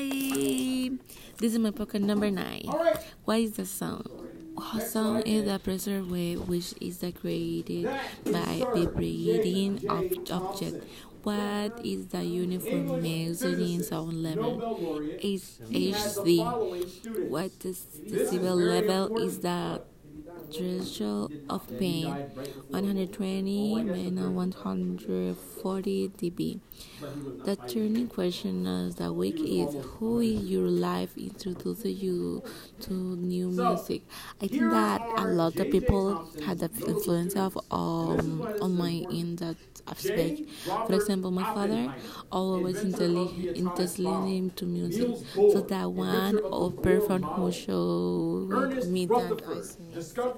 Hi, this is my pocket number nine. What is the sound? A sound is a pressure wave which is created by vibrating of object. What is the uniform measuring sound level? Is HD. What is decibel level is the threshold of pain 120 minus 140 dB. The turning question of the week is Who in your life introduced you to new music? I think that a lot of people had the influence of um, on my in that aspect. For example, my father always listening to music, so that one of person who showed me that was me.